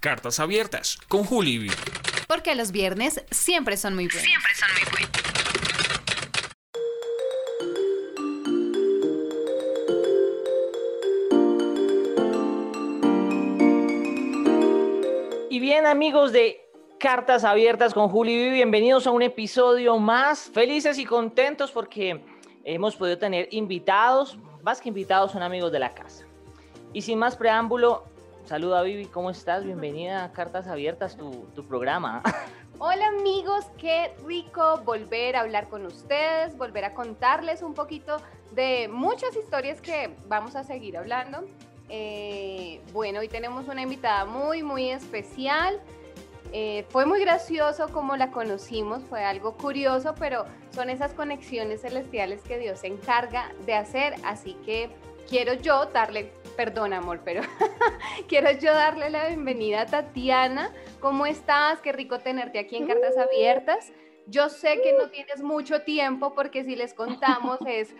Cartas abiertas con Juli. Porque los viernes siempre son muy buenos. Siempre son muy buenos. Y bien amigos de Cartas Abiertas con Juli bienvenidos a un episodio más. Felices y contentos porque hemos podido tener invitados, más que invitados son amigos de la casa. Y sin más preámbulo, saluda Vivi, ¿cómo estás? Bienvenida a Cartas Abiertas, tu, programa. Hola amigos, qué rico volver a hablar con ustedes, volver a contarles un poquito de muchas historias que vamos a seguir hablando. Eh, bueno, hoy tenemos una invitada muy, muy especial. Eh, fue muy gracioso como la conocimos, fue algo curioso, pero son esas conexiones celestiales que Dios se encarga de hacer, así que quiero yo darle, perdón amor, pero quiero yo darle la bienvenida a Tatiana. ¿Cómo estás? Qué rico tenerte aquí en Cartas Abiertas. Yo sé que no tienes mucho tiempo porque si les contamos es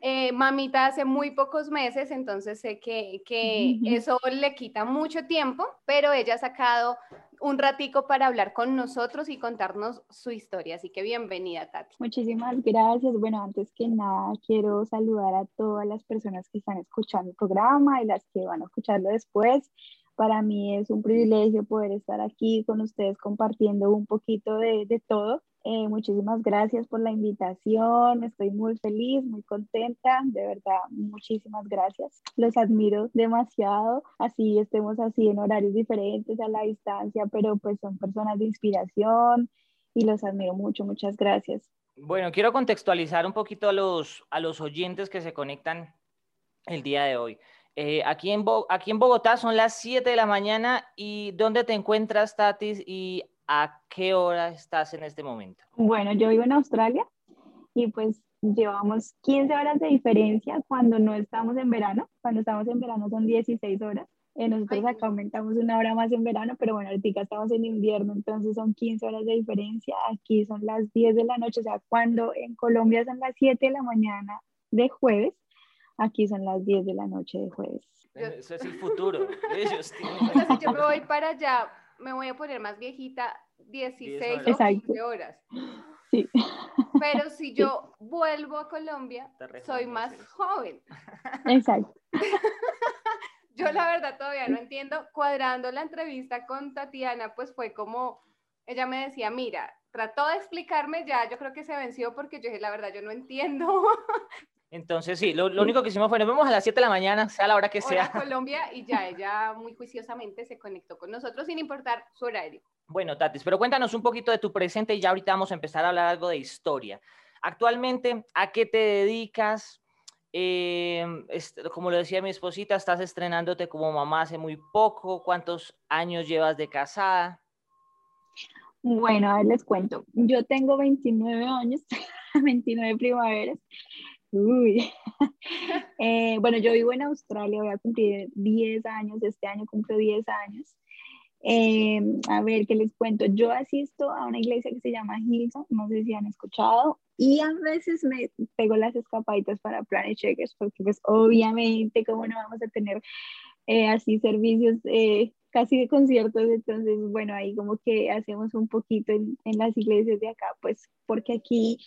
eh, mamita hace muy pocos meses, entonces sé que, que eso le quita mucho tiempo, pero ella ha sacado un ratico para hablar con nosotros y contarnos su historia. Así que bienvenida, Tati. Muchísimas gracias. Bueno, antes que nada, quiero saludar a todas las personas que están escuchando el programa y las que van a escucharlo después. Para mí es un privilegio poder estar aquí con ustedes compartiendo un poquito de, de todo. Eh, muchísimas gracias por la invitación, estoy muy feliz, muy contenta, de verdad, muchísimas gracias. Los admiro demasiado, así estemos así en horarios diferentes a la distancia, pero pues son personas de inspiración y los admiro mucho, muchas gracias. Bueno, quiero contextualizar un poquito a los, a los oyentes que se conectan el día de hoy. Eh, aquí, en aquí en Bogotá son las 7 de la mañana y ¿dónde te encuentras, Tatis? ¿Y ¿A qué hora estás en este momento? Bueno, yo vivo en Australia y pues llevamos 15 horas de diferencia cuando no estamos en verano. Cuando estamos en verano son 16 horas. Eh, nosotros acá aumentamos una hora más en verano, pero bueno, ahorita estamos en invierno, entonces son 15 horas de diferencia. Aquí son las 10 de la noche, o sea, cuando en Colombia son las 7 de la mañana de jueves, aquí son las 10 de la noche de jueves. Eso es el futuro. Ellos Entonces, yo me voy para allá me voy a poner más viejita, 16 o 15 horas. Sí. Pero si yo vuelvo a Colombia, soy más joven. Exacto. Yo la verdad todavía no entiendo. Cuadrando la entrevista con Tatiana, pues fue como, ella me decía, mira, trató de explicarme ya, yo creo que se venció porque yo dije, la verdad, yo no entiendo. Entonces, sí, lo, lo, único que hicimos fue, nos vemos a las 7 de la mañana, sea la hora que sea. Hora Colombia, y ya ella muy juiciosamente se conectó con nosotros sin importar su horario. Bueno, Tatis, pero cuéntanos un poquito de tu presente y ya ahorita vamos a empezar a hablar algo de historia. Actualmente, ¿a qué te dedicas? Eh, como lo decía mi esposita, estás estrenándote como mamá hace muy poco. ¿Cuántos años llevas de casada? Bueno, a ver, les cuento. Yo tengo 29 años, 29 primaveras. Uy. eh, bueno, yo vivo en Australia, voy a cumplir 10 años, este año cumplo 10 años. Eh, a ver, ¿qué les cuento? Yo asisto a una iglesia que se llama Hillsong, no sé si han escuchado, y a veces me pego las escapaditas para Planet Checkers, porque pues obviamente, como no vamos a tener eh, así servicios eh, casi de conciertos, entonces, bueno, ahí como que hacemos un poquito en, en las iglesias de acá, pues porque aquí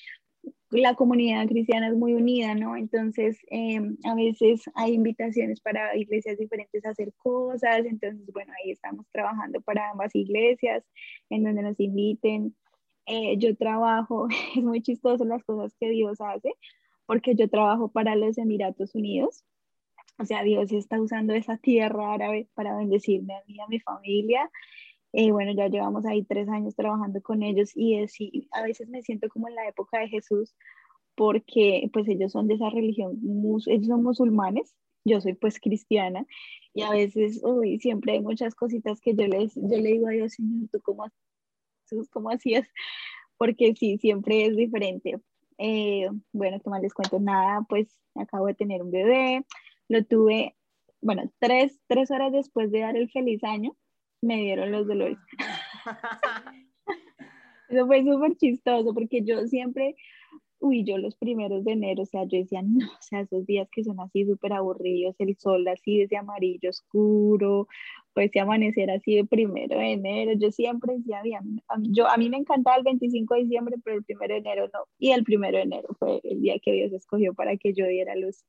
la comunidad cristiana es muy unida, ¿no? Entonces, em, a veces hay invitaciones para iglesias diferentes a hacer cosas, entonces, bueno, ahí estamos trabajando para ambas iglesias, en donde nos inviten. Eh, yo trabajo, es muy chistoso las cosas que Dios hace, porque yo trabajo para los Emiratos Unidos, o sea, Dios está usando esa tierra árabe para bendecirme a mí a mi familia. Bueno, ya llevamos ahí tres años trabajando con ellos y es, a veces me siento como en la época de Jesús porque pues ellos son de esa religión, ellos son musulmanes, yo soy pues cristiana y a veces, uy, siempre hay muchas cositas que yo, les, yo le digo a Dios, Señor, ¿tú cómo, Jesús, cómo hacías? Porque sí, siempre es diferente. Eh, bueno, que más les cuento nada, pues acabo de tener un bebé, lo tuve, bueno, tres, tres horas después de dar el feliz año, me dieron los dolores. Eso fue súper chistoso porque yo siempre, uy, yo los primeros de enero, o sea, yo decía, no, o sea, esos días que son así súper aburridos, el sol así desde amarillo oscuro, pues ese amanecer así de primero de enero, yo siempre decía, bien, a mí, yo, a mí me encantaba el 25 de diciembre, pero el primero de enero no, y el primero de enero fue el día que Dios escogió para que yo diera luz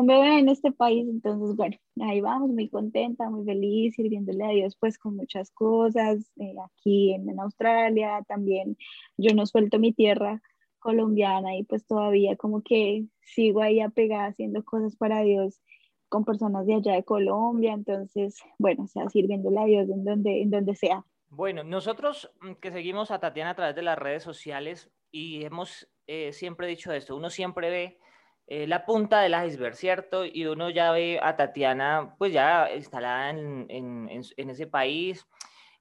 un bebé en este país, entonces bueno, ahí vamos, muy contenta, muy feliz, sirviéndole a Dios pues con muchas cosas, eh, aquí en, en Australia también, yo no suelto mi tierra, colombiana y pues todavía como que sigo ahí apegada haciendo cosas para Dios con personas de allá de Colombia, entonces, bueno, o sea, sirviéndole a Dios en donde, en donde sea. Bueno, nosotros mm, que seguimos a Tatiana a través de las redes sociales y hemos eh, siempre dicho esto, uno siempre ve eh, la punta del iceberg, ¿cierto? Y uno ya ve a Tatiana pues ya instalada en, en, en ese país,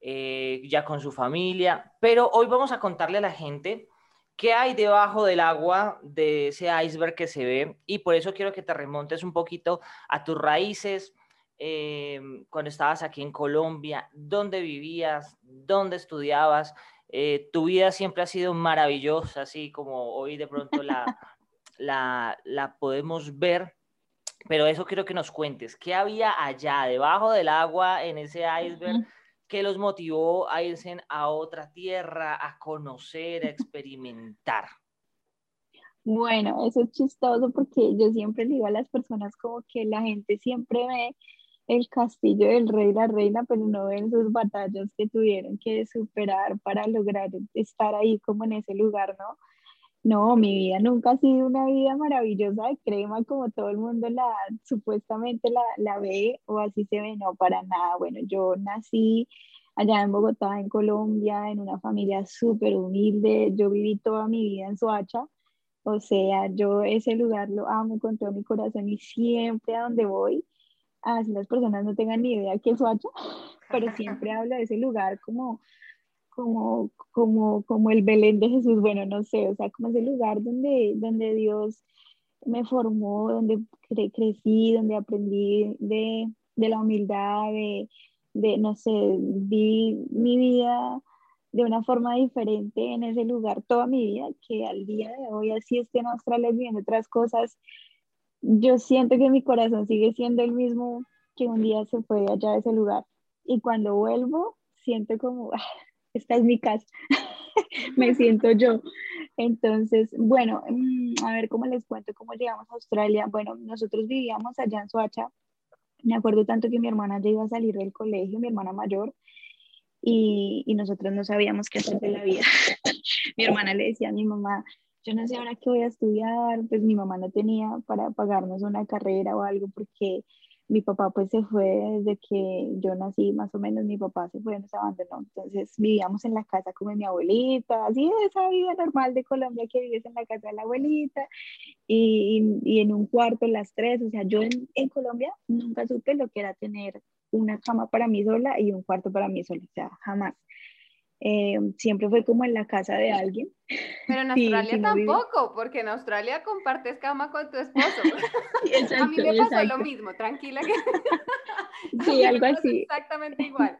eh, ya con su familia, pero hoy vamos a contarle a la gente qué hay debajo del agua de ese iceberg que se ve y por eso quiero que te remontes un poquito a tus raíces. Eh, cuando estabas aquí en Colombia, dónde vivías, dónde estudiabas, eh, tu vida siempre ha sido maravillosa, así como hoy de pronto la, la, la podemos ver, pero eso quiero que nos cuentes, ¿qué había allá debajo del agua en ese iceberg? ¿Qué los motivó a irse a otra tierra, a conocer, a experimentar? Bueno, eso es chistoso porque yo siempre digo a las personas como que la gente siempre ve el castillo del rey y la reina, pero no ven sus batallas que tuvieron que superar para lograr estar ahí como en ese lugar, ¿no? No, mi vida nunca ha sido una vida maravillosa de crema como todo el mundo la supuestamente la, la ve o así se ve, no, para nada. Bueno, yo nací allá en Bogotá, en Colombia, en una familia súper humilde. Yo viví toda mi vida en Soacha. O sea, yo ese lugar lo amo con todo mi corazón y siempre a donde voy, así las personas no tengan ni idea qué es Soacha, pero siempre hablo de ese lugar como como, como, como el Belén de Jesús, bueno, no sé, o sea, como ese lugar donde, donde Dios me formó, donde crecí, donde aprendí de, de la humildad, de, de, no sé, vi mi vida de una forma diferente en ese lugar toda mi vida, que al día de hoy, así esté en Australia viviendo otras cosas, yo siento que mi corazón sigue siendo el mismo que un día se fue allá de ese lugar. Y cuando vuelvo, siento como, esta es mi casa, me siento yo. Entonces, bueno, mm, a ver cómo les cuento cómo llegamos a Australia. Bueno, nosotros vivíamos allá en Soacha. Me acuerdo tanto que mi hermana ya iba a salir del colegio, mi hermana mayor, y, y nosotros no sabíamos qué hacer de la vida. mi hermana le decía a mi mamá, yo no sé ahora qué voy a estudiar, pues mi mamá no tenía para pagarnos una carrera o algo porque mi papá pues se fue desde que yo nací, más o menos mi papá se fue, nos abandonó, entonces vivíamos en la casa como mi abuelita, así esa vida normal de Colombia que vives en la casa de la abuelita y, y, en un cuarto las tres, o sea, yo en, en, Colombia nunca supe lo que era tener una cama para mí sola y un cuarto para mí sola, o sea, jamás. Eh, siempre fue como en la casa de alguien. Pero en Australia sí, tampoco, porque en Australia compartes cama con tu esposo. Exacto, a mí me pasó exacto. lo mismo, tranquila que... Sí, algo así. Exactamente igual.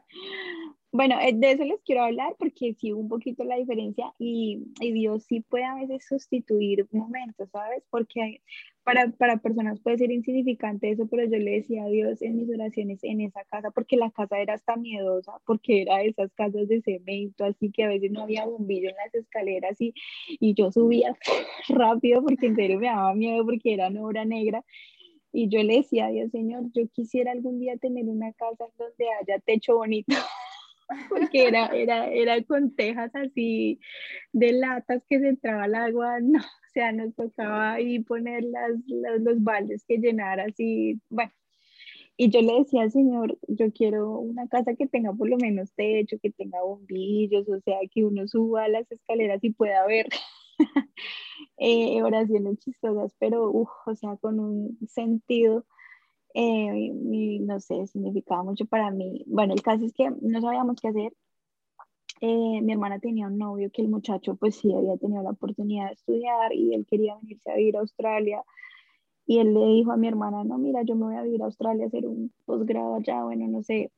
Bueno, eh, de eso les quiero hablar porque sí un poquito la diferencia y, y Dios sí puede a veces sustituir momentos, ¿sabes? Porque para, para personas puede ser insignificante eso, pero yo le decía a Dios en mis oraciones en esa casa, porque la casa era hasta miedosa, porque era de esas casas de cemento, así que a veces no había bombillo en las escaleras y, y yo subía rápido porque en serio me daba miedo porque era una obra negra. Y yo le decía a Dios, Señor, yo quisiera algún día tener una casa donde haya techo bonito porque era, era, era con tejas así de latas que se entraba el agua, no, o sea, nos tocaba ahí poner las, los, los baldes que llenar así, bueno. Y yo le decía al Señor, yo quiero una casa que tenga por lo menos techo, que tenga bombillos, o sea, que uno suba las escaleras y pueda ver eh, oraciones chistosas, pero, uf, o sea, con un sentido eh, y no sé, significaba mucho para mí. Bueno, el caso es que no sabíamos qué hacer. Eh, mi hermana tenía un novio que el muchacho pues sí había tenido la oportunidad de estudiar y él quería venirse a vivir a Australia y él le dijo a mi hermana, no, mira, yo me voy a vivir a Australia a hacer un posgrado allá, bueno, no sé.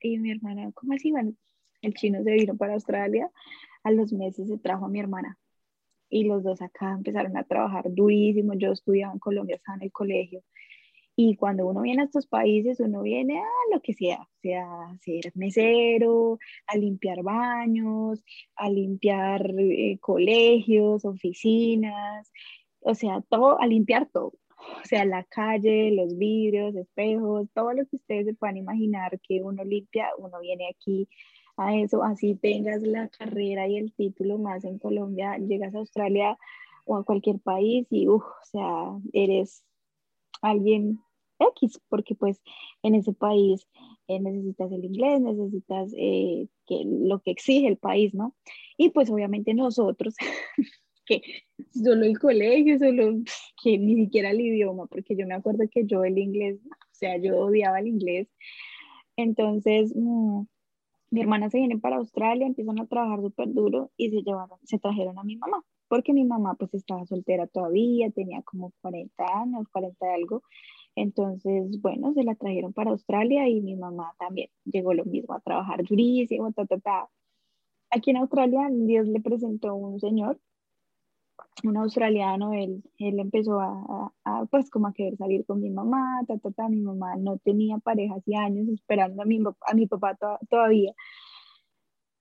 Y mi hermana, ¿cómo así? Bueno, el chino se vino para Australia, a los meses se trajo a mi hermana y los dos acá empezaron a trabajar durísimo, yo estudiaba en Colombia, estaba en el colegio Y cuando uno viene a estos países, uno viene a lo que sea, sea ser mesero, a limpiar baños, a limpiar eh, colegios, oficinas, o sea, todo, a limpiar todo. O sea, la calle, los vidrios, espejos, todo lo que ustedes se puedan imaginar que uno limpia, uno viene aquí a eso, así tengas la carrera y el título más en Colombia, llegas a Australia o a cualquier país y, uff, o sea, eres alguien X, porque pues en ese país eh, necesitas el inglés, necesitas eh, que, lo que exige el país, ¿no? Y pues obviamente nosotros, que solo el colegio, solo que ni siquiera el idioma, porque yo me acuerdo que yo el inglés, o sea, yo odiaba el inglés. Entonces, mm, mi hermana se viene para Australia, empiezan a trabajar súper duro y se llevaron, se trajeron a mi mamá, porque mi mamá pues estaba soltera todavía, tenía como 40 años, 40 de algo. Entonces, bueno, se la trajeron para Australia y mi mamá también llegó lo mismo a trabajar durísimo, ta, ta, ta. Aquí en Australia, Dios le presentó un señor un australiano, él, él empezó a, a, pues como a querer salir con mi mamá, ta, ta, mi mamá no tenía pareja hace años esperando a mi, a mi papá todavía,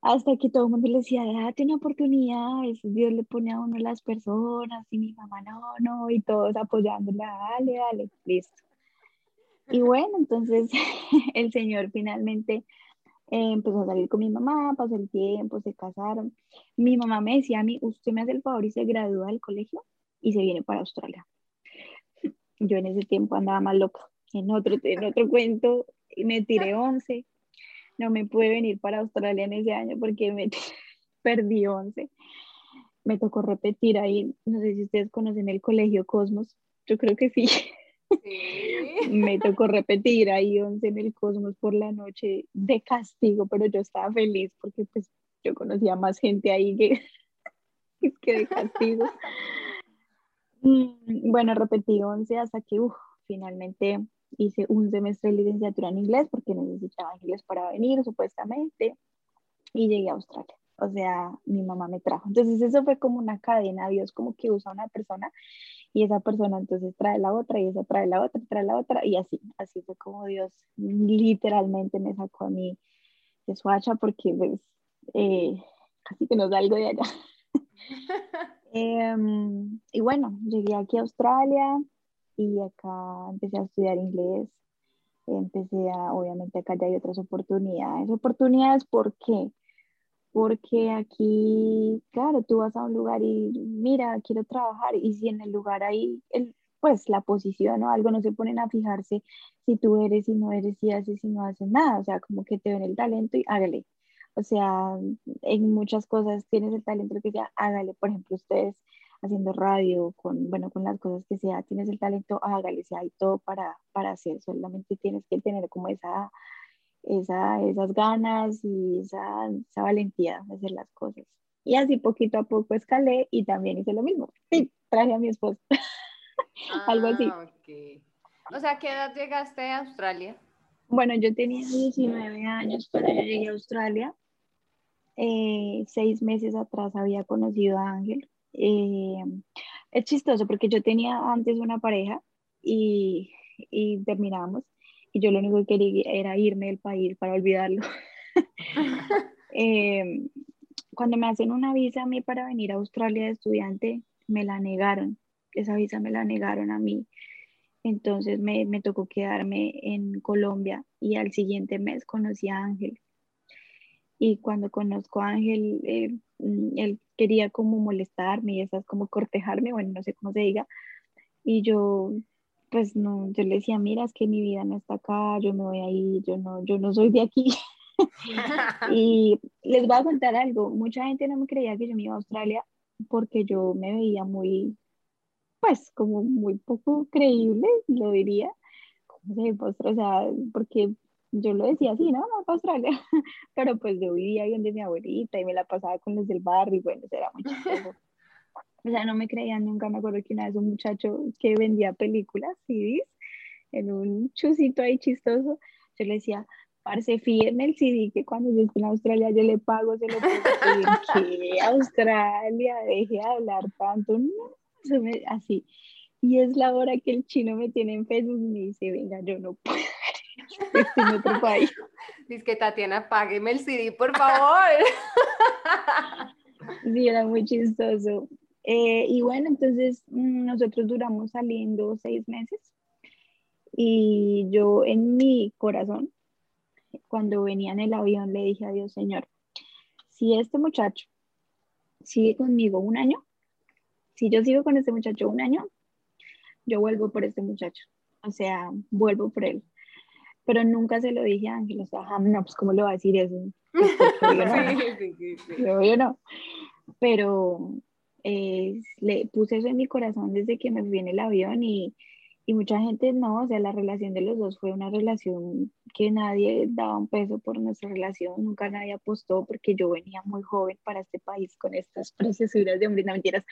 hasta que todo el mundo le decía, date una oportunidad, Dios le pone a uno las personas, y mi mamá no, no, y todos apoyándola, dale, dale, listo. Y bueno, entonces el Señor finalmente eh, empezó a salir con mi mamá, pasó el tiempo, se casaron. Mi mamá me decía a mí, usted me hace el favor y se gradúa del colegio y se viene para Australia. Yo en ese tiempo andaba más loca. En otro, en otro cuento me tiré 11. No me pude venir para Australia en ese año porque me perdí 11. Me tocó repetir ahí, no sé si ustedes conocen el colegio Cosmos, yo creo que sí. Me tocó repetir ahí 11 en el Cosmos por la noche de castigo, pero yo estaba feliz porque pues yo conocía más gente ahí que, que de castigo. Mm, bueno, repetí 11 hasta que finalmente hice un semestre de licenciatura en inglés porque necesitaba inglés para venir supuestamente y llegué a Australia. O sea, mi mamá me trajo. Entonces eso fue como una cadena, Dios como que usa una persona y esa persona entonces trae la otra y esa trae la otra, trae la otra y así, así fue como Dios literalmente me sacó a mí de su hacha porque pues eh, casi que no salgo de allá. Em, y bueno, llegué aquí a Australia y acá empecé a estudiar inglés. Empecé a, obviamente acá ya hay otras oportunidades. Oportunidades, ¿por qué? porque aquí, claro, tú vas a un lugar y mira, quiero trabajar y si en el lugar hay, el, pues la posición o algo, no se ponen a fijarse si tú eres y no eres, si haces y no haces nada, o sea, como que te ven el talento y hágale. O sea, en muchas cosas tienes el talento que ya hágale, por ejemplo, ustedes haciendo radio, con, bueno, con las cosas que sea, tienes el talento, hágale, si hay todo para, para hacer, solamente tienes que tener como esa esa, esas ganas y esa, esa valentía de hacer las cosas. Y así poquito a poco escalé y también hice lo mismo. Sí, traje a mi esposo. Algo así. Ah, okay. O sea, ¿qué edad llegaste a Australia? Bueno, yo tenía 19 años cuando yo llegué a Australia. Eh, seis meses atrás había conocido a Ángel. Eh, es chistoso porque yo tenía antes una pareja y, y terminamos y yo lo único que quería era irme del país para olvidarlo. eh, cuando me hacen una visa a mí para venir a Australia de estudiante, me la negaron. Esa visa me la negaron a mí. Entonces me, me tocó quedarme en Colombia y al siguiente mes conocí a Ángel. Y cuando conozco a Ángel, eh, él quería como molestarme y esas como cortejarme, bueno, no sé cómo se diga. Y yo pues no, yo le decía, mira, es que mi vida no está acá, yo me voy a ir, yo no, yo no soy de aquí. y les voy a contar algo, mucha gente no me creía que yo me iba a Australia porque yo me veía muy, pues como muy poco creíble, lo diría, como se o sea, porque yo lo decía así, no, no, para Australia, pero pues yo vivía ahí donde mi abuelita y me la pasaba con los del barrio y bueno, era muy chistoso. O sea, no me creían nunca. Me acuerdo que una vez un muchacho que vendía películas, CDs, en un chusito ahí chistoso, yo le decía, parce, fíjenme el CD que cuando yo esté en Australia yo le pago, se lo puedo ¿Qué? Australia, deje de hablar tanto, no, así. Y es la hora que el chino me tiene en Facebook y me dice, venga, yo no puedo. En otro país. Dice que Tatiana, págueme el CD, por favor. Sí, era muy chistoso. Eh, y bueno, entonces mm, nosotros duramos saliendo seis meses y yo en mi corazón, cuando venía en el avión, le dije a Dios, Señor, si este muchacho sigue conmigo un año, si yo sigo con este muchacho un año, yo vuelvo por este muchacho. O sea, vuelvo por él. Pero nunca se lo dije a Ángel, o sea, no, pues ¿cómo le va a decir eso? Pues, porque yo no, Sí, sí, sí. yo, yo no. Pero eh, le puse eso en mi corazón desde que me fui en el avión y, y mucha gente no, o sea, la relación de los dos fue una relación que nadie daba un peso por nuestra relación, nunca nadie apostó porque yo venía muy joven para este país con estas preciosuras de hombre, no mentiras,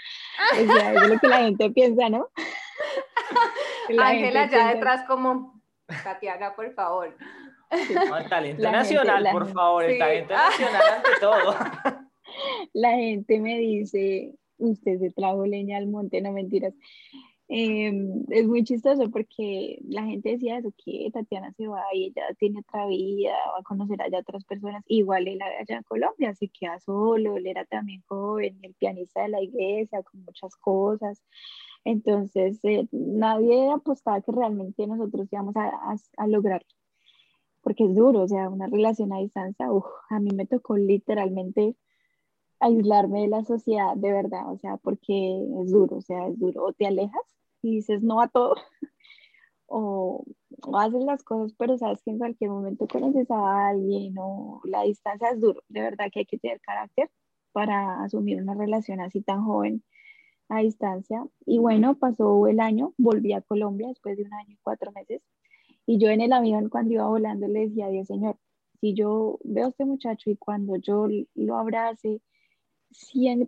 o sea, es lo que la gente piensa, ¿no? Ángela ya piensa- detrás como, Tatiana, por favor. No, el talento La gente- nacional, por gente- favor, el Sí. talento nacional ante todo. la gente me dice, usted se trajo leña al monte, no mentiras. Em, es muy chistoso porque la gente decía eso, que Tatiana se va y ella tiene otra vida, va a conocer allá otras personas. Igual él allá en Colombia se queda solo, él era también joven, el pianista de la iglesia, con muchas cosas. Entonces, eh, nadie apostaba que realmente nosotros íbamos a, a, a lograrlo, porque es duro, o sea, una relación a distancia, a mí me tocó literalmente aislarme de la sociedad, de verdad, o sea, porque es duro, o sea, es duro. O te alejas y dices no a todo, o, o haces las cosas, pero sabes que en cualquier momento conoces a alguien, o la distancia es duro, de verdad que hay que tener carácter para asumir una relación así tan joven a distancia. Y bueno, pasó el año, volví a Colombia después de un año y cuatro meses, y yo en el avión cuando iba volando le decía a Dios, Señor, si yo veo a este muchacho y cuando yo lo abrace,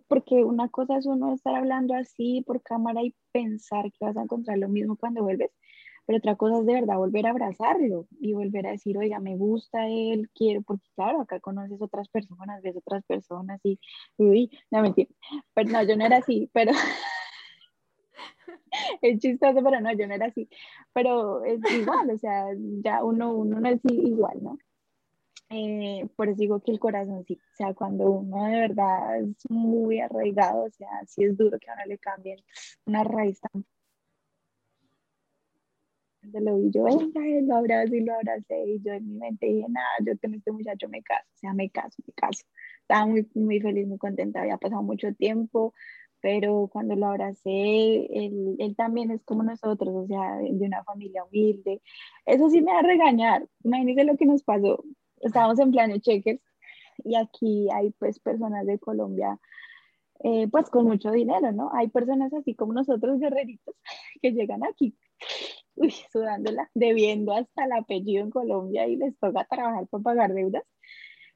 porque una cosa es uno estar hablando así por cámara y pensar que vas a encontrar lo mismo cuando vuelves, pero otra cosa es de verdad volver a abrazarlo y volver a decir, oiga, me gusta él, quiero, porque claro, acá conoces otras personas, ves otras personas y, uy, no mentira, pero no, yo no era así, pero es chistoso, pero no, yo no era así, pero es igual, o sea, ya uno, uno no es igual, ¿no? Eh, por eso digo que el corazón sí, o sea, cuando uno de verdad es muy arraigado, o sea, sí es duro que a uno le cambien una raíz tan fuerte. lo vi yo, venga, y lo abracé y lo abracé, y yo en mi mente dije, nada, yo con este muchacho me caso, o sea, me caso, me caso. Estaba muy, muy feliz, muy contenta, había pasado mucho tiempo, pero cuando lo abracé, él, él también es como nosotros, o sea, de una familia humilde. Eso sí me va a regañar, imagínense lo que nos pasó. Estábamos en Planet Checkers y aquí hay pues personas de Colombia eh, pues con mucho dinero, ¿no? Hay personas así como nosotros guerreritos que llegan aquí, uy, sudándola, debiendo hasta el apellido en Colombia y les toca trabajar para pagar deudas.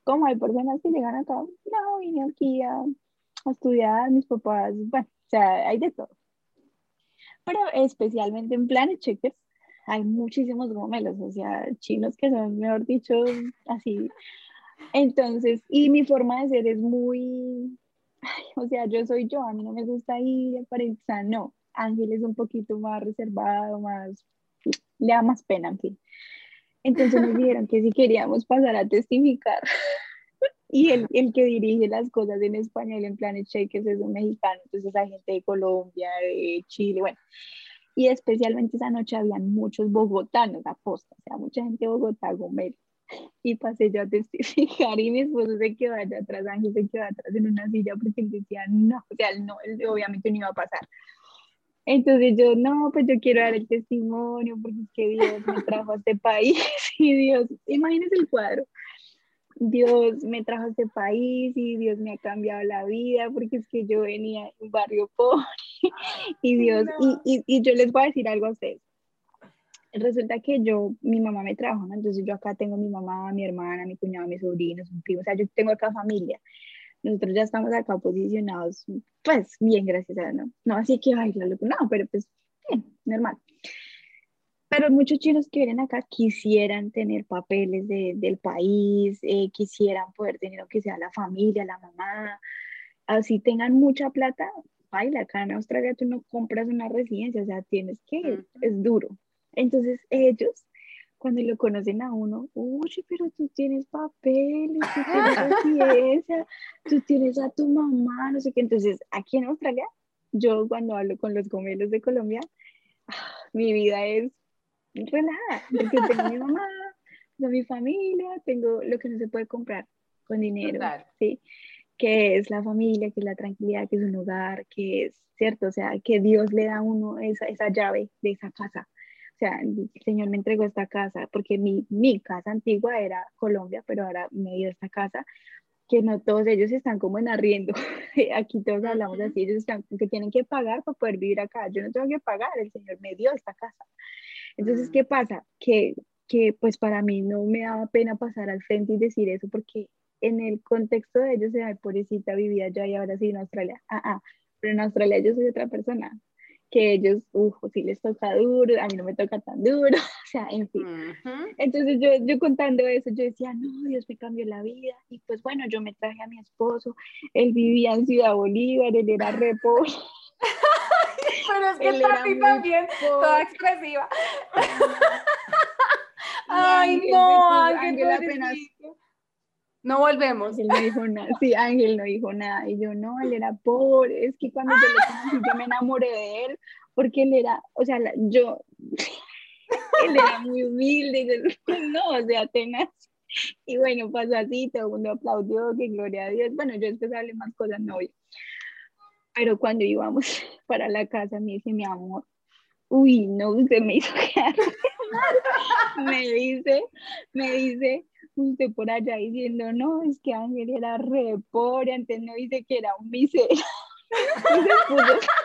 Como hay personas que llegan acá, no, vine aquí a, a estudiar, mis papás, bueno, o sea, hay de todo. Pero especialmente en Planet Checkers hay muchísimos gomelos, o sea, chinos que son, mejor dicho, así. Entonces, y mi forma de ser es muy, ay, o sea, yo soy yo, a mí no me gusta ir, aparentar, no. Ángel es un poquito más reservado, más, le da más pena, en fin. Entonces nos dijeron que si queríamos pasar a testificar. Y el, el que dirige las cosas en español en Planet Shakers es un mexicano, entonces hay gente de Colombia, de Chile, bueno. Y especialmente esa noche habían muchos bogotanos, aposta, o sea, mucha gente de Bogotá, Gomel. Y pasé yo a testificar y mi esposo se quedó allá atrás, Ángel se quedó atrás en una silla porque él decía no, o sea, no, él obviamente no iba a pasar. Entonces yo, no, pues yo quiero dar el testimonio porque es que Dios me trajo a este país y Dios, imagínense el cuadro. Dios me trajo a este país y Dios me ha cambiado la vida porque es que yo venía de un barrio pobre y Dios, No. y, y, y yo les voy a decir algo a ustedes. Resulta que yo, mi mamá me trajo, ¿no? Entonces yo acá tengo mi mamá, mi hermana, mi cuñado, mis sobrinos, un primo, o sea, yo tengo acá familia. Nosotros ya estamos acá posicionados, pues bien, gracias a Dios, ¿no? No así que, ay, la locura, no, pero pues bien, normal. Pero muchos chinos que vienen acá quisieran tener papeles de, del país, eh, quisieran poder tener, aunque sea la familia, la mamá, así tengan mucha plata, baila, acá en Australia tú no compras una residencia, o sea, tienes que, Ujú. es duro. Entonces ellos, cuando lo conocen a uno, oye, pero tú tienes papeles, tú tienes residencia, tú tienes a tu mamá, no sé qué. Entonces, aquí en Australia, yo cuando hablo con los gomelos de Colombia, ah, mi vida es relajada, porque tengo a mi mamá, tengo a mi familia, tengo lo que no se puede comprar con dinero, Total. ¿sí? Que es la familia, que es la tranquilidad, que es un hogar, que es, ¿cierto? O sea, que Dios le da a uno esa, esa llave de esa casa. O sea, el Señor me entregó esta casa, porque mi, mi casa antigua era Colombia, pero ahora me dio esta casa, que no todos ellos están como en arriendo. Aquí todos hablamos así, ellos están que tienen que pagar para poder vivir acá. Yo no tengo que pagar, el Señor me dio esta casa. Entonces, Mm. ¿qué pasa? Que, que pues para mí no me daba pena pasar al frente y decir eso, porque en el contexto de ellos, ay, pobrecita, vivía yo y ahora sí en Australia. Ah, ah, pero en Australia yo soy otra persona, que ellos, uff, sí les toca duro, a mí no me toca tan duro, o sea, en fin. Entonces yo, yo contando eso, yo decía, no, Dios me cambió la vida. Y pues bueno, yo me traje a mi esposo, él vivía en Ciudad Bolívar, él era re pobre. Pero es que Él muy también, toda expresiva. Ay, Ángel no, Ángel, apenas. No volvemos. Ángel no dijo nada, sí, Ángel no dijo nada, y yo no, él era pobre, es que cuando yo lo conocí yo me enamoré de él, porque él era, o sea, yo, él era muy humilde, no, o sea, tenaz, y bueno, pasó así, todo el mundo aplaudió, que gloria a Dios, bueno, yo después hablé más cosas, no, pero cuando íbamos para la casa me dice, mi amor, uy, no, usted me hizo quedar me dice, me dice, usted por allá diciendo, no, es que Ángel era re pobre, antes no dice que era un miserable.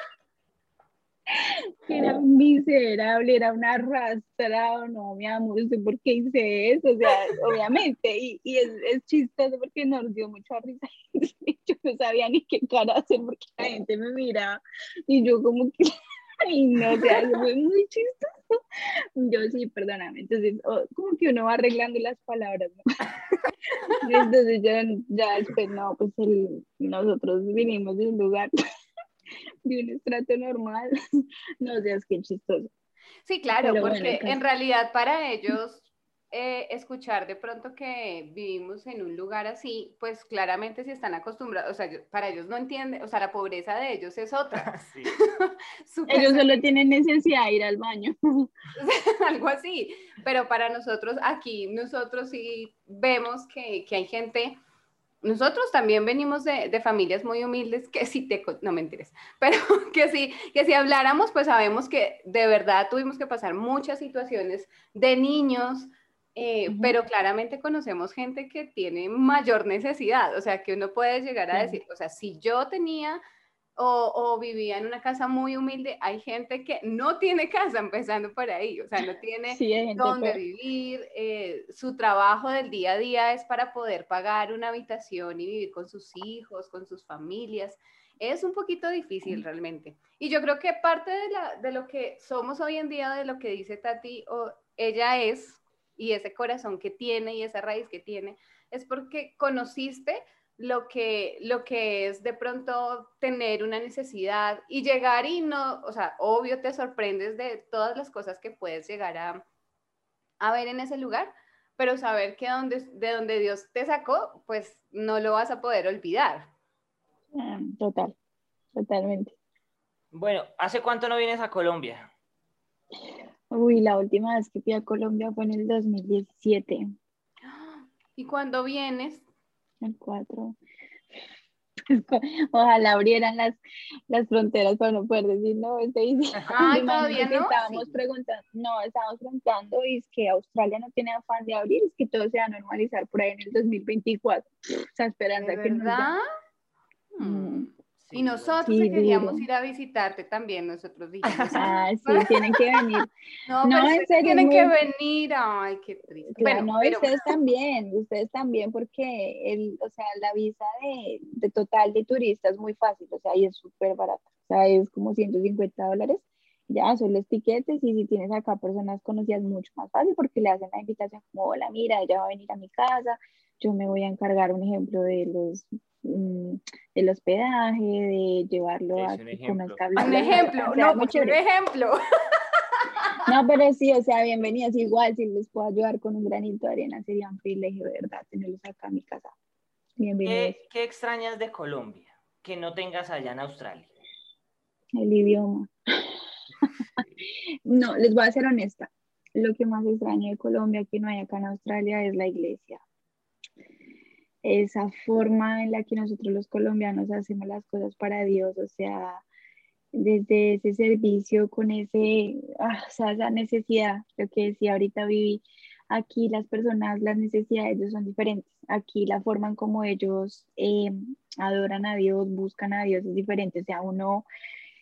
Que era un miserable, era un arrastrado, no, mi amor, ¿usted por qué hice eso? O sea, obviamente, y, y es, es chistoso porque nos dio mucha risa. Yo no sabía ni qué cara hacer porque la gente me miraba y yo como que, ay, no, o sea, fue muy chistoso. Yo sí, perdóname, entonces, oh, como que uno va arreglando las palabras, ¿no? Entonces ya, ya después, no, pues el, nosotros vinimos de un lugar de un estrato normal. No seas qué chistoso. Sí, claro, Pero bueno, porque casi. en realidad para ellos eh, escuchar de pronto que vivimos en un lugar así, pues claramente si están acostumbrados, o sea, yo- para ellos no entienden, o sea, la pobreza de ellos es otra. Sí. Ellos solo tienen necesidad de ir al baño. algo así, pero para nosotros aquí, nosotros sí vemos que, que hay gente, nosotros también venimos de, de familias muy humildes que si te, no mentiras, pero que sí, que si habláramos, pues sabemos que de verdad tuvimos que pasar muchas situaciones de niños, eh, Ujú. pero claramente conocemos gente que tiene mayor necesidad, o sea, que uno puede llegar a decir, o sea, si yo tenía o, o vivía en una casa muy humilde, hay gente que no tiene casa, empezando por ahí, o sea, no tiene Sí, dónde peor. vivir, eh, su trabajo del día a día es para poder pagar una habitación y vivir con sus hijos, con sus familias. Es un poquito difícil realmente. Y yo creo que parte de, la- de lo que somos hoy en día, de lo que dice Tati, o ella es, y ese corazón que tiene y esa raíz que tiene, es porque conociste lo que, lo que es de pronto tener una necesidad y llegar y no, o sea, obvio te sorprendes de todas las cosas que puedes llegar a, a ver en ese lugar, pero saber que donde, de donde Dios te sacó, pues no lo vas a poder olvidar. Ah, Total, totalmente. Bueno, ¿hace cuánto no vienes a Colombia? Uy, la última vez que fui a Colombia fue en el 2017, Y cuando vienes, el 4. Ojalá abrieran las, las fronteras para no poder decir, no, este dice. Ay, ¿todavía no? Estábamos Sí. preguntando, no, estábamos preguntando y es que Australia no tiene afán de abrir, es que todo se va a normalizar por ahí en el 2024. Esa esperanza ¿de que verdad? Mm. Sí, Y nosotros Sí, que queríamos duro. ir a visitarte también, nosotros dijimos, Ah, sí, tienen que venir. no, No, pero en ustedes serio, tienen muy- que venir, ay, qué triste. Claro, Bueno, no, pero ustedes también, ustedes también, porque el, o sea, la visa de, de total de turista es muy fácil, o sea, y es súper barata, o sea, es como 150 dólares, ya son los tiquetes, y si tienes acá personas conocidas, mucho más fácil, porque le hacen la invitación como, hola, mira, ella va a venir a mi casa, yo me voy a encargar, un ejemplo, de los mm, del hospedaje, de llevarlo a Es un que ejemplo. conozca Un ejemplo, o sea, no, un ejemplo. No, pero sí, o sea, bienvenidos. Igual, si les puedo ayudar con un granito de arena, sería un privilegio, de verdad, tenerlos acá en mi casa. Bienvenidos. ¿Qué, qué extrañas de Colombia que no tengas allá en Australia? El idioma. No, les voy a ser honesta. Lo que más extraño de Colombia, que no hay acá en Australia, es la iglesia. Esa forma en la que nosotros los colombianos hacemos las cosas para Dios, o sea, desde ese servicio con ese, ah, o sea, esa necesidad, lo que decía ahorita Vivi, aquí las personas, las necesidades de ellos son diferentes. Aquí la forma en como ellos eh, adoran a Dios, buscan a Dios es diferente. O sea, uno,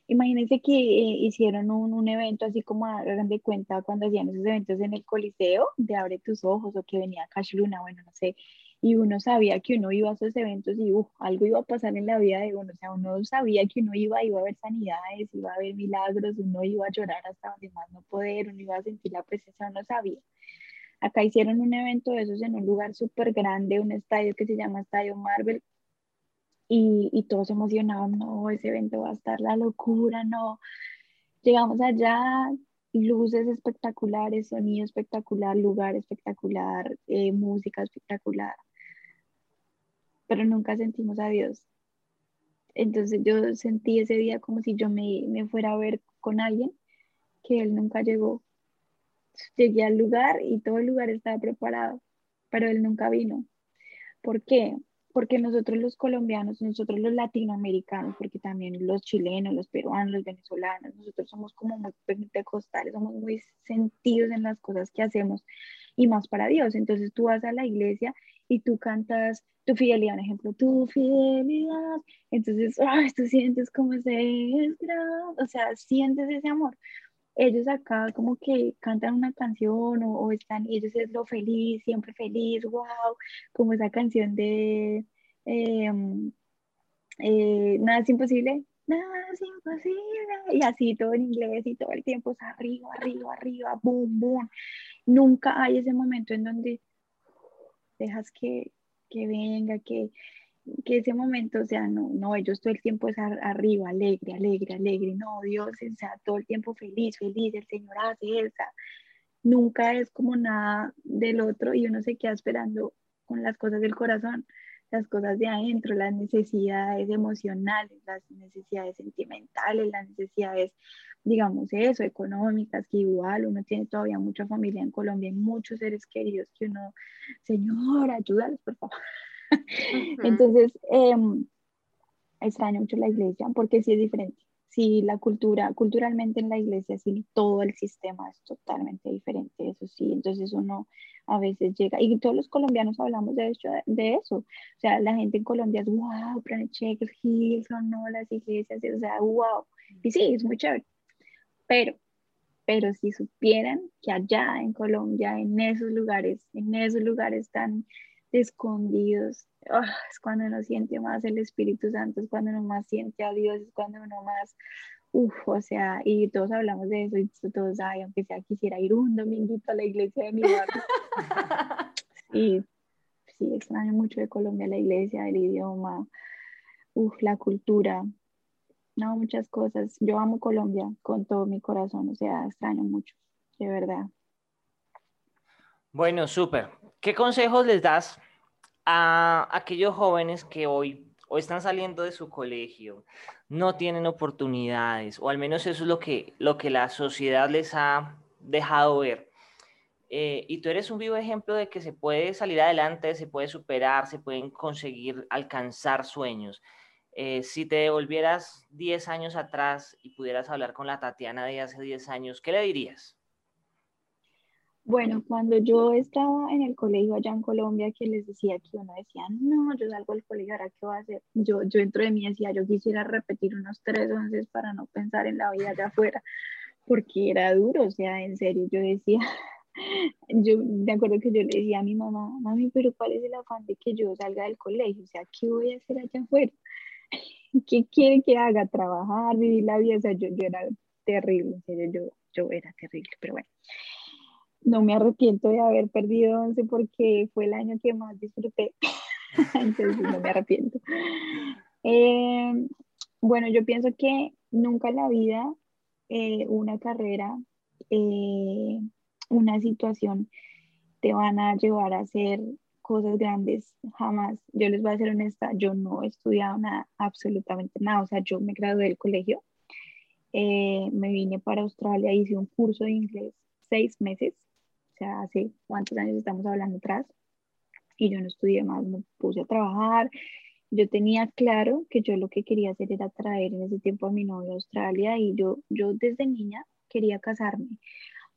imagínense que eh, hicieron un, un evento así como hagan de cuenta cuando hacían esos eventos en el Coliseo de Abre tus ojos o que venía Cash Luna, bueno, no sé. Y uno sabía que uno iba a esos eventos y uf, algo iba a pasar en la vida de uno. O sea, uno sabía que uno iba, iba a ver sanidades, iba a ver milagros, uno iba a llorar hasta donde más no poder, uno iba a sentir la presencia, uno sabía. Acá hicieron un evento de esos en un lugar súper grande, un estadio que se llama Estadio Marvel, y, y todos emocionados, no, ese evento va a estar la locura, no. Llegamos allá, luces espectaculares, sonido espectacular, lugar espectacular, eh, música espectacular, pero nunca sentimos a Dios. Entonces yo sentí ese día como si yo me, me fuera a ver con alguien que él nunca llegó. Llegué al lugar y todo el lugar estaba preparado, pero él nunca vino. ¿Por qué? Porque nosotros los colombianos, nosotros los latinoamericanos, porque también los chilenos, los peruanos, los venezolanos, nosotros somos como muy pentecostales, somos muy sentidos en las cosas que hacemos y más para Dios. Entonces tú vas a la iglesia y tú cantas tu fidelidad, un ejemplo, tu fidelidad. Entonces, ay, tú sientes como ese, o sea, sientes ese amor ellos acá como que cantan una canción o, están, ellos es lo feliz, siempre feliz, wow, como esa canción de eh, eh, Nada es imposible, nada es imposible, y así todo en inglés y todo el tiempo es arriba, arriba, arriba, boom, boom. Nunca hay ese momento en donde dejas que, que venga, que, que ese momento, o sea, no, no, ellos todo el tiempo es ar- arriba, alegre, alegre, alegre, no, Dios, o sea, todo el tiempo feliz, feliz, el Señor hace esa. Nunca es como nada del otro y uno se queda esperando con las cosas del corazón, las cosas de adentro, las necesidades emocionales, las necesidades sentimentales, las necesidades, digamos eso, económicas, que igual uno tiene todavía mucha familia en Colombia, y muchos seres queridos que uno, Señor, ayúdalos, por favor. Entonces, em, extraño mucho la iglesia porque sí es diferente. Sí, la cultura, culturalmente en la iglesia, sí, todo el sistema es totalmente diferente, eso sí. Entonces uno a veces llega, y todos los colombianos hablamos de, hecho, de eso. O sea, la gente en Colombia es, wow, Planet Hilson, no, las iglesias, o sea, wow. Y sí, es muy chévere. Pero, pero si supieran que allá en Colombia, en esos lugares, en esos lugares tan escondidos. ah, es cuando uno siente más el Espíritu Santo, es cuando uno más siente a Dios, es cuando uno más, uff, o sea, y todos hablamos de eso y todos, ay, aunque sea quisiera ir un dominguito a la iglesia de mi barrio. Y sí, extraño mucho de Colombia la iglesia, el idioma, uff, la cultura. No, muchas cosas. Yo amo Colombia con todo mi corazón, o sea, extraño mucho, de verdad. Bueno, súper. ¿Qué consejos les das a aquellos jóvenes que hoy o están saliendo de su colegio, no tienen oportunidades, o al menos eso es lo que, lo que la sociedad les ha dejado ver? Eh, y tú eres un vivo ejemplo de que se puede salir adelante, se puede superar, se pueden conseguir alcanzar sueños. Eh, si te devolvieras 10 años atrás y pudieras hablar con la Tatiana de hace 10 años, ¿qué le dirías? Bueno, cuando yo estaba en el colegio allá en Colombia, que les decía que uno decía, no, yo salgo del colegio, ¿ahora qué voy a hacer? Yo, yo dentro de mí decía, yo quisiera repetir unos tres once para no pensar en la vida allá afuera, porque era duro, o sea, en serio, yo decía, yo me acuerdo que yo le decía a mi mamá, mami, pero ¿cuál es el afán de que yo salga del colegio? O sea, ¿qué voy a hacer allá afuera? ¿Qué quiere que haga? Trabajar, vivir la vida, o sea, yo, yo era terrible, en serio, yo, yo era terrible, pero bueno no me arrepiento de haber perdido 11 porque fue el año que más disfruté. entonces no me arrepiento. Eh, bueno, yo pienso que nunca en la vida eh, una carrera, eh, una situación te van a llevar a hacer cosas grandes, jamás. Yo les voy a ser honesta, yo no he estudiado nada, absolutamente nada. O sea, yo me gradué del colegio, me vine para Australia, hice un curso de inglés seis meses, o sea, hace cuántos años estamos hablando atrás, y yo no estudié más, me puse a trabajar. Yo tenía claro que yo lo que quería hacer era traer en ese tiempo a mi novio a Australia y yo, yo desde niña quería casarme.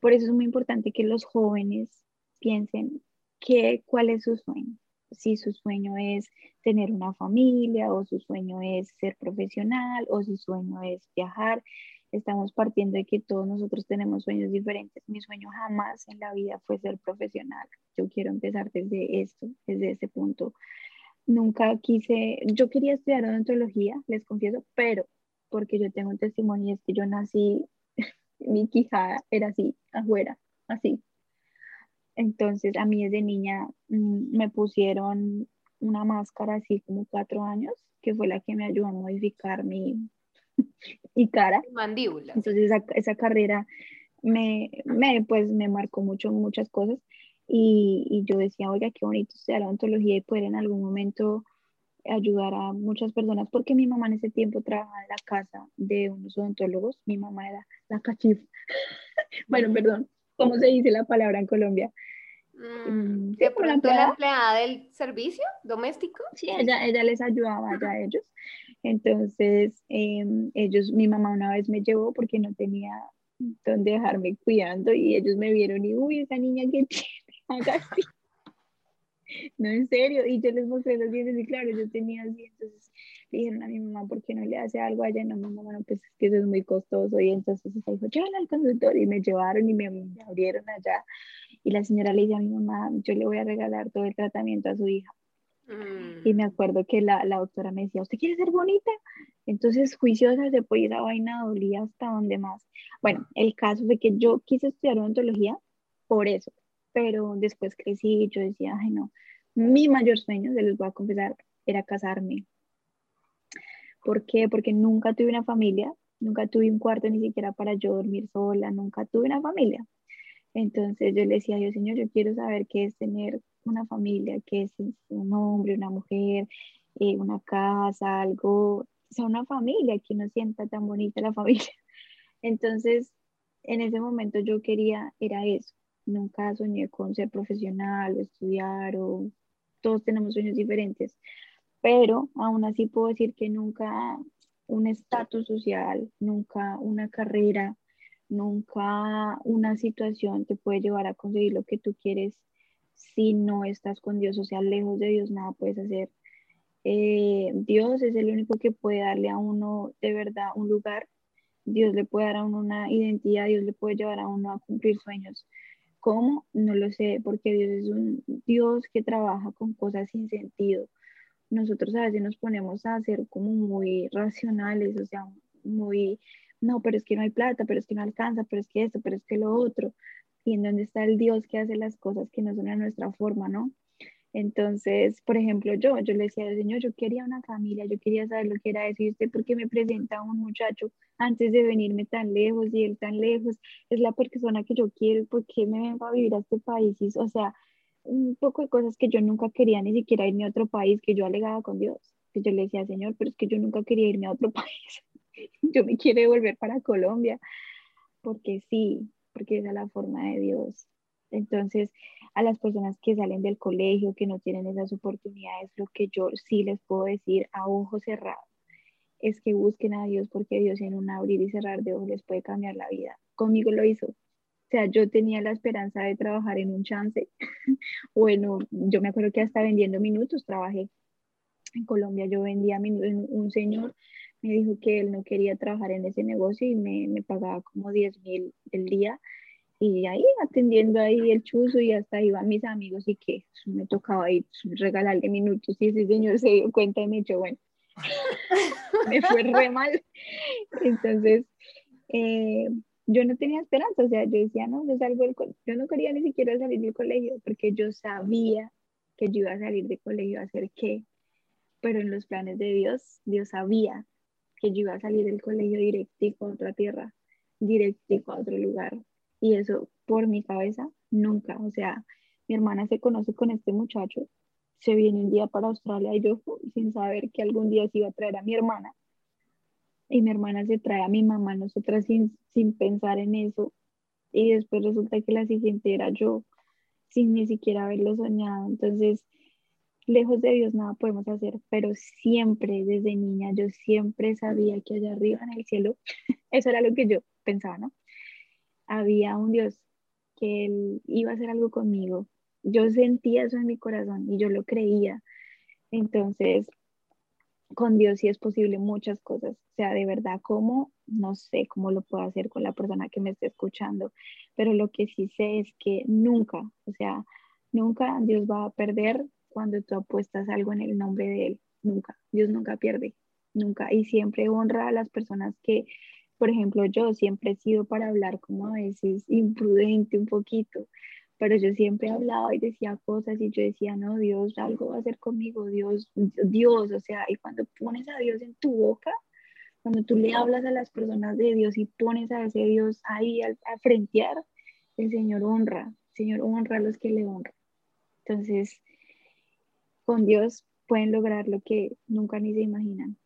Por eso es muy importante que los jóvenes piensen que, cuál es su sueño. Si su sueño es tener una familia o su sueño es ser profesional o su sueño es viajar estamos partiendo de que todos nosotros tenemos sueños diferentes. Mi sueño jamás en la vida fue ser profesional. Yo quiero empezar desde esto, desde ese punto. Nunca quise, yo quería estudiar odontología, les confieso, pero porque yo tengo un testimonio es que yo nací, mi quijada era así, afuera, así. Entonces a mí desde niña mm, me pusieron una máscara así como cuatro años, que fue la que me ayudó a modificar mi, y cara. Mandíbula. Entonces esa, esa carrera me, me, pues, me marcó mucho muchas cosas y, y, yo decía, oiga, qué bonito la odontología y poder en algún momento ayudar a muchas personas, porque mi mamá en ese tiempo trabajaba en la casa de unos odontólogos, mi mamá era la cachif, bueno, perdón, ¿cómo se dice la palabra en Colombia? Mm, mm, ¿De pronto la empleada del servicio doméstico? Sí, ella, ella les ayudaba a ellos. Entonces, em, ellos, mi mamá una vez me llevó porque no tenía donde dejarme cuidando y ellos me vieron y, uy, esa niña que tiene, haga así. No, en serio, y yo les mostré los dientes y claro, yo tenía así, entonces le dijeron a mi mamá, ¿por qué no le hace algo a ella? No, mi mamá, no, pues es que eso es muy costoso y entonces ella dijo, llévala al consultorio y me llevaron y me, me abrieron allá y la señora le dice a mi mamá, yo le voy a regalar todo el tratamiento a su hija y me acuerdo que la, la, doctora me decía, ¿usted quiere ser bonita? Entonces, juiciosa, se fue esa vaina dolía hasta donde más. Bueno, el caso fue que yo quise estudiar odontología por eso, pero después crecí y yo decía, ay no, mi mayor sueño, se los voy a confesar, era casarme. ¿Por qué? Porque nunca tuve una familia, nunca tuve un cuarto ni siquiera para yo dormir sola, nunca tuve una familia. Entonces yo le decía a Dios, Señor, yo quiero saber qué es tener una familia, que es un hombre, una mujer, eh, una casa, algo, o sea, una familia, que no sienta tan bonita la familia. Entonces, en ese momento yo quería, era eso. Nunca soñé con ser profesional o estudiar o todos tenemos sueños diferentes, pero aún así puedo decir que nunca un estatus social, nunca una carrera, nunca una situación te puede llevar a conseguir lo que tú quieres si no estás con Dios, o sea, lejos de Dios, nada puedes hacer. Eh, Dios es el único que puede darle a uno de verdad un lugar. Dios le puede dar a uno una identidad, Dios le puede llevar a uno a cumplir sueños. ¿Cómo? No lo sé, porque Dios es un Dios que trabaja con cosas sin sentido. Nosotros a veces nos ponemos a ser como muy racionales, o sea, muy, no, pero es que no hay plata, pero es que no alcanza, pero es que esto, pero es que lo otro y en dónde está el Dios que hace las cosas que no son a nuestra forma, ¿no? Entonces, por ejemplo, yo, yo le decía al Señor, yo quería una familia, yo quería saber lo que era eso, y usted, ¿por qué me presenta un muchacho antes de venirme tan lejos y él tan lejos? Es la persona que yo quiero, ¿por qué me vengo a vivir a este país? o sea, un poco de cosas que yo nunca quería ni siquiera irme a otro país, que yo alegaba con Dios, que yo le decía, Señor, pero es que yo nunca quería irme a otro país, yo me quiero volver para Colombia, porque sí, porque esa es la forma de Dios. Entonces, a las personas que salen del colegio, que no tienen esas oportunidades, lo que yo sí les puedo decir a ojos cerrados es que busquen a Dios porque Dios en un abrir y cerrar de ojos les puede cambiar la vida. Conmigo lo hizo. O sea, yo tenía la esperanza de trabajar en un chance. bueno, yo me acuerdo que hasta vendiendo minutos trabajé. En Colombia yo vendía minutos. Un señor me dijo que él no quería trabajar en ese negocio y me, me pagaba como 10 mil el día. Y ahí atendiendo ahí el chuzo y hasta iban mis amigos y que me tocaba ahí regalarle minutos y ese señor se dio cuenta y me dijo, bueno, me fue re mal. Entonces, eh, yo no tenía esperanza, o sea, yo decía, no, yo salgo del yo no quería ni siquiera salir del colegio porque yo sabía que yo iba a salir de colegio a hacer qué, pero en los planes de Dios, Dios sabía que yo iba a salir del colegio directico a otra tierra, directico a otro lugar. Y eso por mi cabeza, nunca. O sea, mi hermana se conoce con este muchacho, se viene un día para Australia y yo sin saber que algún día se iba a traer a mi hermana. Y mi hermana se trae a mi mamá, nosotras sin, sin pensar en eso. Y después resulta que la siguiente era yo, sin ni siquiera haberlo soñado. Entonces, lejos de Dios nada podemos hacer, pero siempre desde niña yo siempre sabía que allá arriba en el cielo, eso era lo que yo pensaba, ¿no? Había un Dios que él iba a hacer algo conmigo. Yo sentía eso en mi corazón y yo lo creía. Entonces, con Dios sí es posible muchas cosas. O sea, de verdad, ¿cómo? No sé cómo lo puedo hacer con la persona que me esté escuchando, pero lo que sí sé es que nunca, o sea, nunca Dios va a perder cuando tú apuestas algo en el nombre de Él. Nunca. Dios nunca pierde. Nunca. Y siempre honra a las personas que, por ejemplo, yo siempre he sido para hablar como a veces imprudente un poquito, pero yo siempre hablaba y decía cosas y yo decía, no, Dios, algo va a hacer conmigo, Dios, Dios, o sea, y cuando pones a Dios en tu boca, cuando tú le hablas a las personas de Dios y pones a ese Dios ahí a, a frentear, el Señor honra, el Señor honra a los que le honran. Entonces, con Dios pueden lograr lo que nunca ni se imaginan,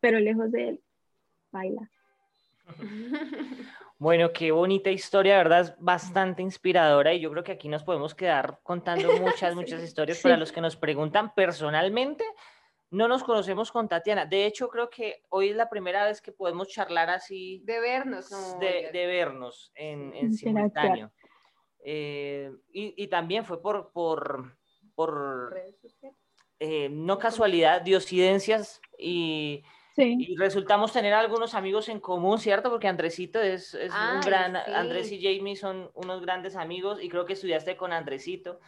pero lejos de Él, baila. Bueno, qué bonita historia, ¿verdad? Es bastante inspiradora y yo creo que aquí nos podemos quedar contando muchas, muchas historias para los que nos preguntan personalmente. No nos conocemos con Tatiana. De hecho, creo que hoy es la primera vez que podemos charlar así. De vernos, ¿no? De, de vernos en, en simultáneo. Eh, y, y, también fue por, por, por eh, no casualidad, diosidencias y Sí. Y resultamos tener algunos amigos en común, ¿cierto? Porque Andresito es, es un gran, Andrés y Jamie son unos grandes amigos y creo que estudiaste con Andresito.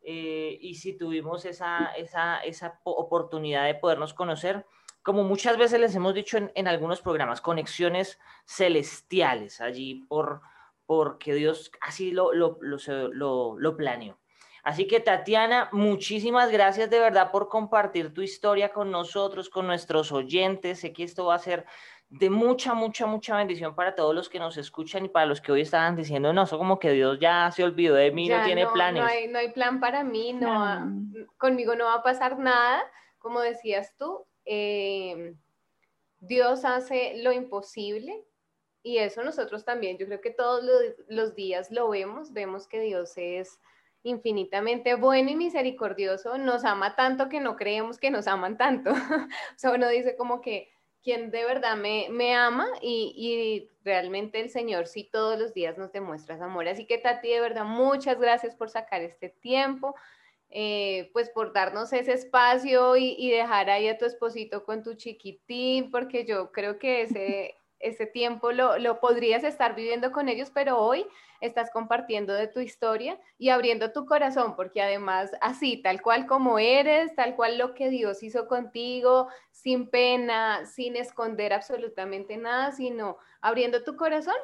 Eh, y si tuvimos esa, esa, esa oportunidad de podernos conocer, como muchas veces les hemos dicho en, en algunos programas, conexiones celestiales allí por porque Dios así lo, lo, lo, lo, lo planeó. Así que Tatiana, muchísimas gracias de verdad por compartir tu historia con nosotros, con nuestros oyentes. Sé que esto va a ser de mucha, mucha, mucha bendición para todos los que nos escuchan y para los que hoy estaban diciendo, no, eso como que Dios ya se olvidó de mí, no tiene planes. No hay, no hay, plan para mí, no, conmigo no va a pasar nada, como decías tú. Eh, Dios hace lo imposible y eso nosotros también, yo creo que todos los, los días lo vemos, vemos que Dios es infinitamente bueno y misericordioso, nos ama tanto que no creemos que nos aman tanto. o sea, uno dice como que quien de verdad me, me ama y, y, realmente el Señor sí todos los días nos demuestra su amor. Así que Tati, de verdad, muchas gracias por sacar este tiempo, eh, pues por darnos ese espacio y, y, dejar ahí a tu esposito con tu chiquitín, porque yo creo que ese, ese tiempo lo, lo podrías estar viviendo con ellos, pero hoy estás compartiendo de tu historia y abriendo tu corazón, porque además así, tal cual como eres, tal cual lo que Dios hizo contigo, sin pena, sin esconder absolutamente nada, sino abriendo tu corazón,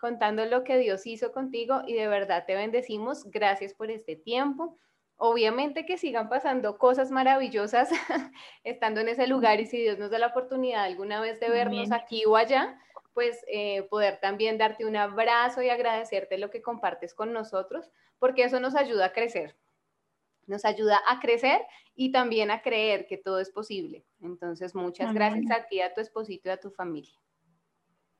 contando lo que Dios hizo contigo y de verdad te bendecimos. Gracias por este tiempo. Obviamente que sigan pasando cosas maravillosas estando en ese lugar y si Dios nos da la oportunidad alguna vez de vernos aquí o allá, pues eh, poder también darte un abrazo y agradecerte lo que compartes con nosotros, porque eso nos ayuda a crecer. Nos ayuda a crecer y también a creer que todo es posible. Entonces, muchas gracias a ti, a tu esposito y a tu familia.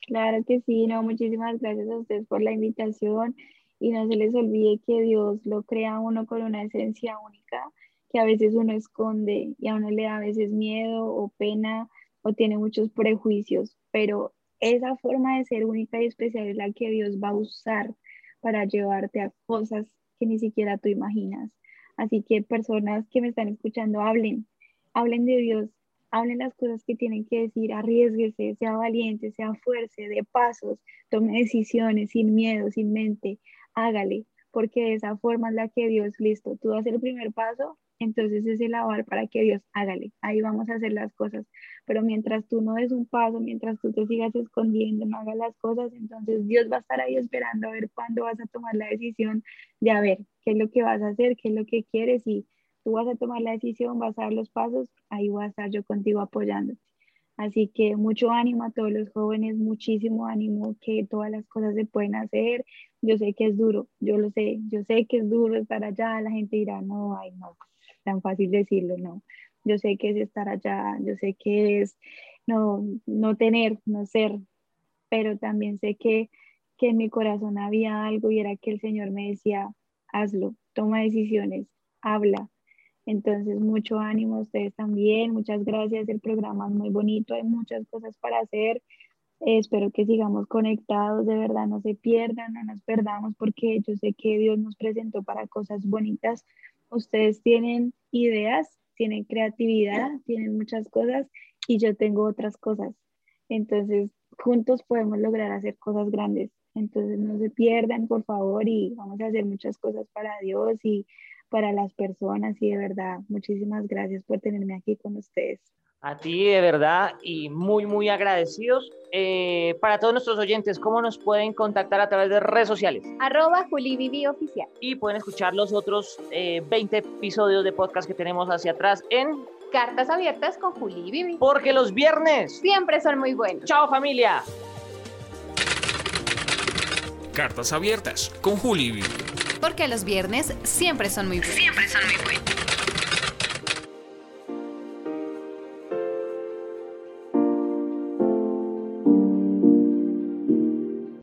Claro que sí, no, muchísimas gracias a ustedes por la invitación y no se les olvide que Dios lo crea uno con una esencia única que a veces uno esconde y a uno le da a veces miedo o pena o tiene muchos prejuicios, pero esa forma de ser única y especial es la que Dios va a usar para llevarte a cosas que ni siquiera tú imaginas. Así que personas que me están escuchando, hablen, hablen de Dios, hablen las cosas que tienen que decir, arriesguese, sea valiente, sea fuerte, de pasos, tome decisiones sin miedo, sin mente, hágale, porque de esa forma es la que Dios, listo, tú das el primer paso, entonces es el aval para que Dios hágale, ahí vamos a hacer las cosas, pero mientras tú no des un paso, mientras tú te sigas escondiendo, no hagas las cosas, entonces Dios va a estar ahí esperando a ver cuándo vas a tomar la decisión de a ver qué es lo que vas a hacer, qué es lo que quieres y tú vas a tomar la decisión, vas a dar los pasos, ahí voy a estar yo contigo apoyándote. Así que mucho ánimo a todos los jóvenes, muchísimo ánimo que todas las cosas se pueden hacer. Yo sé que es duro, yo lo sé, yo sé que es duro estar allá, la gente dirá, no, ay, no, tan fácil decirlo, no. Yo sé que es estar allá, yo sé que es no, no tener, no ser, pero también sé que, que en mi corazón había algo y era que el Señor me decía, hazlo, toma decisiones, habla, entonces, mucho ánimo a ustedes también. Muchas gracias. El programa es muy bonito. Hay muchas cosas para hacer. espero que sigamos conectados. De verdad, no se pierdan, no nos perdamos, porque yo sé que Dios nos presentó para cosas bonitas. Ustedes tienen ideas, tienen creatividad, tienen muchas cosas y yo tengo otras cosas. Entonces, juntos podemos lograr hacer cosas grandes. Entonces, no se pierdan, por favor, y vamos a hacer muchas cosas para Dios y para las personas y de verdad, muchísimas gracias por tenerme aquí con ustedes. A ti de verdad y muy, muy agradecidos. Eh, para todos nuestros oyentes, ¿cómo nos pueden contactar a través de redes sociales? Arroba Juli Oficial. Y pueden escuchar los otros 20 eh, episodios de podcast que tenemos hacia atrás en Cartas Abiertas con Juli Vivi. Porque los viernes siempre son muy buenos. Chao familia. Cartas Abiertas con Juli Vivi porque los viernes siempre son muy buenos.